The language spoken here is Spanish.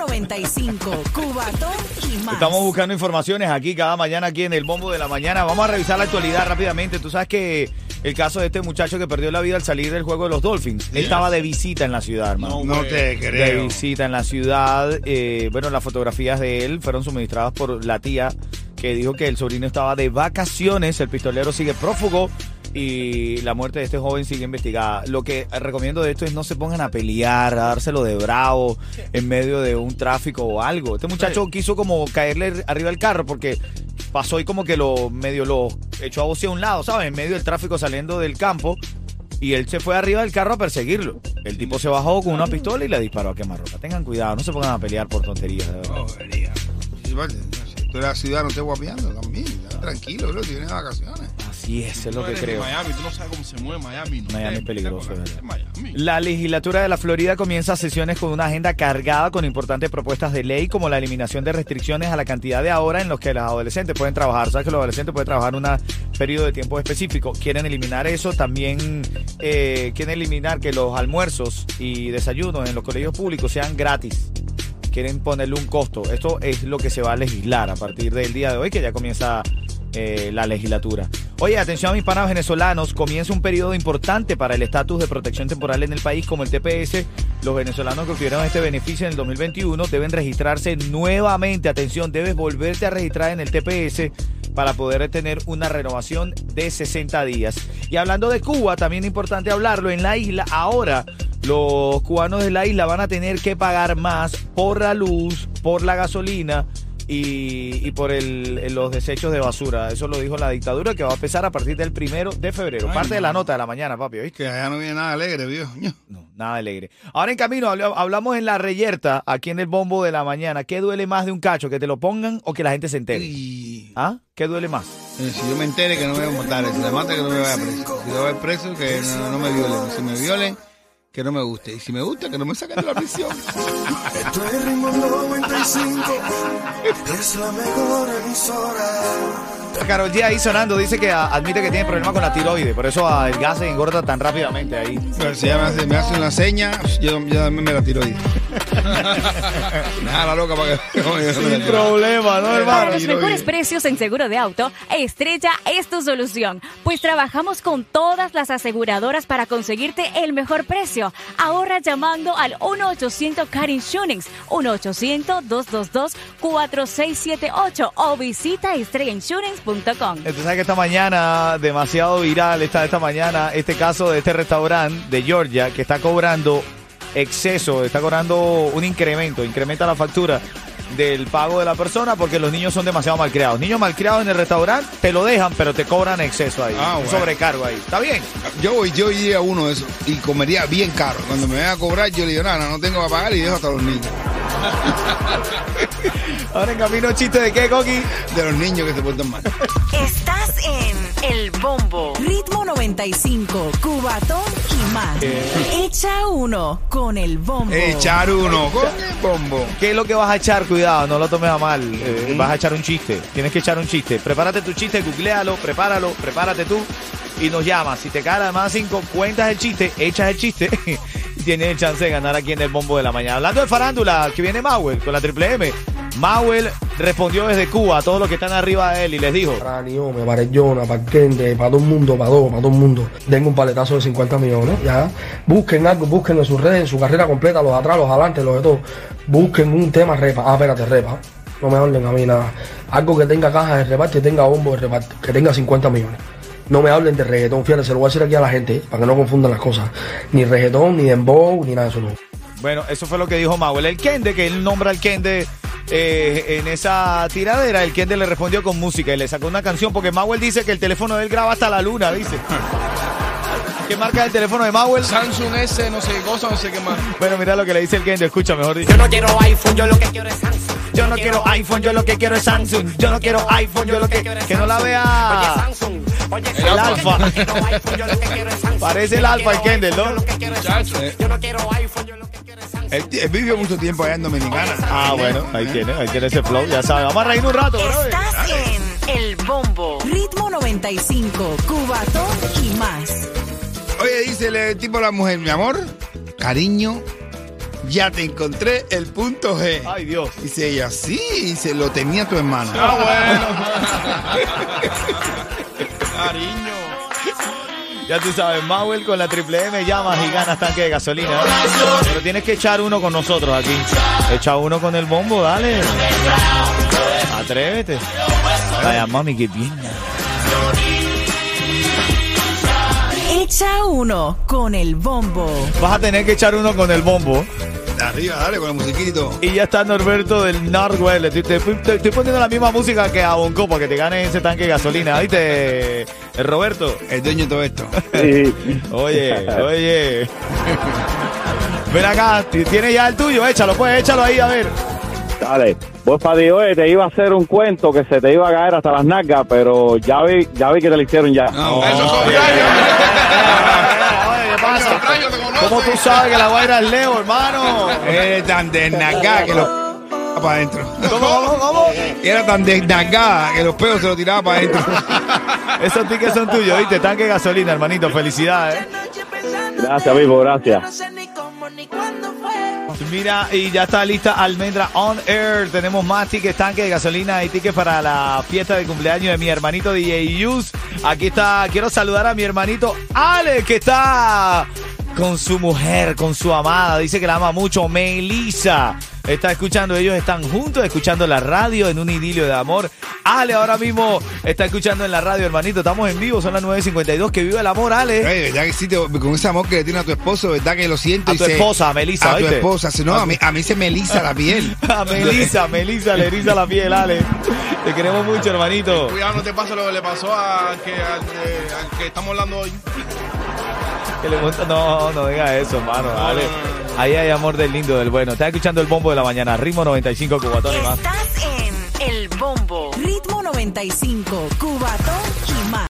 Ritmo 95, Cubatón y más. Estamos buscando informaciones aquí cada mañana aquí en el Bombo de la Mañana. Vamos a revisar la actualidad rápidamente. Tú sabes que el caso de este muchacho que perdió la vida al salir del juego de los Dolphins. Él estaba de visita en la ciudad, hermano. No te de creo. visita en la ciudad. Eh, bueno, las fotografías de él fueron suministradas por la tía que dijo que el sobrino estaba de vacaciones, el pistolero sigue prófugo y la muerte de este joven sigue investigada. Lo que recomiendo de esto es no se pongan a pelear, a dárselo de bravo en medio de un tráfico o algo. Este muchacho quiso como caerle arriba del carro porque pasó y como que lo medio lo echó a voz a un lado, ¿sabes? En medio del tráfico saliendo del campo. Y él se fue arriba del carro a perseguirlo. El tipo se bajó con una pistola y le disparó a quemarropa. Tengan cuidado, no se pongan a pelear por tonterías. de verdad. Bobería. Sí, vale, no sé, Tú eres ciudad, no estés guapeando también. Tranquilo, bro, tienes vacaciones. Así es, es lo que creo. Miami, tú no sabes cómo se mueve Miami. No Miami es peligroso. Miami. La legislatura de la Florida comienza sesiones con una agenda cargada con importantes propuestas de ley como la eliminación de restricciones a la cantidad de horas en los que los adolescentes pueden trabajar. Sabes que los adolescentes pueden trabajar un periodo de tiempo específico. Quieren eliminar eso. También eh, quieren eliminar que los almuerzos y desayunos en los colegios públicos sean gratis. Quieren ponerle un costo. Esto es lo que se va a legislar a partir del día de hoy, que ya comienza eh, la legislatura. Oye, atención a mis panas venezolanos, comienza un periodo importante para el estatus de protección temporal en el país como el TPS. Los venezolanos que obtuvieron este beneficio en el 2021 deben registrarse nuevamente. Atención, debes volverte a registrar en el TPS para poder tener una renovación de 60 días. Y hablando de Cuba, también es importante hablarlo, en la isla ahora los cubanos de la isla van a tener que pagar más por la luz, por la gasolina y, y por el, los desechos de basura. Eso lo dijo la dictadura que va a empezar a partir del primero de febrero. Ay, Parte de la no. nota de la mañana, papi, ¿oíste? Que allá no viene nada alegre, viejo. No, nada alegre. Ahora en camino habla- hablamos en la reyerta, aquí en el bombo de la mañana. ¿Qué duele más de un cacho? ¿Que te lo pongan o que la gente se entere? Y ¿Ah? ¿Qué duele más? eh, si yo me entere que no me voy a matar, si la mata que no me vaya preso. Si yo voy preso, que no, no me violen. Si me violen, que no me guste. Y si me gusta, que no me saquen de la prisión. Esto es Ritmo 95, es la mejor emisora. Carol G ahí sonando dice que admite que tiene problemas con la tiroides, por eso el gas se engorda tan rápidamente ahí. Pero si ella me hace, me hace una seña, yo, también me la tiro ahí. Nada, la loca para que... la tiro. problema, ¿no, Para los mejores precios en seguro de auto, Estrella es tu solución, pues trabajamos con todas las aseguradoras para conseguirte el mejor precio. Ahorra llamando al 1-800 Car Insurance, 1-800-222-4678 o visita estrellainsurance.com. Entonces, sabes que esta mañana, demasiado viral está esta mañana este caso de este restaurante de Georgia que está cobrando exceso, está cobrando un incremento, incrementa la factura del pago de la persona porque los niños son demasiado malcriados. Niños malcriados en el restaurante te lo dejan, pero te cobran exceso ahí, Ah, un bueno. sobrecargo ahí. ¿Está bien? Yo voy, yo iría a uno de esos y comería bien caro. Cuando me venga a cobrar, yo le digo, nada, no tengo para pagar y dejo hasta los niños. Ahora en camino chiste de qué, Coqui. De los niños que se portan mal. Estás en El Bombo. Ritmo 95, Cubatón y más. Echa uno con el bombo. Echar uno con el bombo. ¿Qué es lo que vas a echar? Cuidado, no lo tomes a mal. Eh, Vas a echar un chiste. Tienes que echar un chiste. Prepárate tu chiste, googlealo, prepáralo, prepárate tú y nos llamas. Si te cae además cinco, cuentas el chiste, echas el chiste el chance de ganar aquí en el bombo de la mañana. Hablando de farándula, que viene Mauel con la triple M. Mauel respondió desde Cuba a todos los que están arriba de él y les dijo. Para Niome, para Jonah, para Kende, para todo el mundo, para todo, para todo el mundo. Dengo un paletazo de 50 millones, ya. Busquen algo, busquen en sus redes, en su carrera completa, los atrás, los de adelante, los de todo. Busquen un tema repa. Ah, espérate, repa. No me hablen a mí nada. Algo que tenga caja de reparto, que tenga bombo de reparto, que tenga 50 millones. No me hablen de reggaetón, fíjate, se lo voy a decir aquí a la gente, ¿eh? para que no confundan las cosas. Ni reggaetón, ni dembow, ni nada de eso, no. Bueno, eso fue lo que dijo Mauel. El Kende, que él nombra al Kende eh, en esa tiradera, el Kende le respondió con música y le sacó una canción porque Mauel dice que el teléfono de él graba hasta la luna, dice. ¿Qué marca el teléfono de Mauel? Samsung S, no sé qué cosa, no sé qué más. Bueno, mira lo que le dice el Kende, escucha mejor dicho. Yo no quiero iPhone, yo lo que quiero es. Yo no quiero iPhone, yo lo que quiero es Samsung. Yo no quiero iPhone, yo lo que... Que no la Oye, vea... Samsung, Oye, El alfa. quiero es. Parece el alfa, el quiero Kendall, ¿no? Yo lo que quiero es Samsung. Yo no quiero iPhone, yo lo que quiero es Samsung. Él, él vivió mucho tiempo allá en Dominicana. Ah, bueno, ahí tiene, ahí tiene ese flow, ya sabes. Vamos a reír un rato, bro. Estás en El Bombo. Ritmo 95, Cubatón y más. Oye, dice el tipo a la mujer, mi amor, cariño, ya te encontré el punto G. Ay, Dios. Dice ella, sí, dice, lo tenía tu hermano. Ah, Cariño. Ya tú sabes, Mauel con la triple M llamas y ganas tanque de gasolina. Pero tienes que echar uno con nosotros aquí. Echa uno con el bombo, dale. Atrévete. Vaya, mami, qué bien. Echa uno con el bombo. Vas a tener que echar uno con el bombo. Arriba, dale, con la musiquita y ya está Norberto del Northwell. Te, te- te- estoy poniendo la misma música que a Bonco para que te ganes ese tanque de gasolina. ¿Viste, eh, Roberto? El dueño de todo esto. Oye, oye. Ven acá, tienes ya el tuyo, échalo, pues, échalo ahí, a ver. Dale, vos para Dios, te iba a hacer un cuento que se te iba a caer hasta las nalgas, pero ya vi, ya vi que te lo hicieron ya. No, Eso es no, ¿Cómo tú sabes que la guaira es Leo, hermano? Eres tan desnagada que los para adentro. ¿Cómo, cómo, cómo? Era tan desnagada que los pelos se lo tiraba para adentro. Esos tickets son tuyos, ¿viste? Tanque de gasolina, hermanito. Felicidades. Gracias, vivo, gracias. Mira, y ya está lista Almendra On Air. Tenemos más tickets, tanque de gasolina y tickets para la fiesta de cumpleaños de mi hermanito DJ Yus. Aquí está, quiero saludar a mi hermanito Ale, que está con su mujer, con su amada. Dice que la ama mucho. Melissa está escuchando, ellos están juntos, escuchando la radio en un idilio de amor. Ale ahora mismo está escuchando en la radio, hermanito. Estamos en vivo, son las 9.52. Que viva el amor, Ale. Oye, ¿verdad que sí? te- con ese amor que le tiene a tu esposo, ¿verdad que lo siento? A y tu se- esposa, a Melissa, A tu esposa. si No, a mí, a mí se me lisa la piel. A Melissa, Melissa le eriza la piel, Ale. Te queremos mucho, hermanito. Cuidado, no te pase lo que le pasó a que, al que estamos hablando hoy. Que le monta- No, no diga eso, hermano. Dale. Ahí hay amor del lindo, del bueno. Estás escuchando el bombo de la mañana. Ritmo 95, Cubatón y más. Estás en El Bombo. Ritmo 95, Cubatón y más.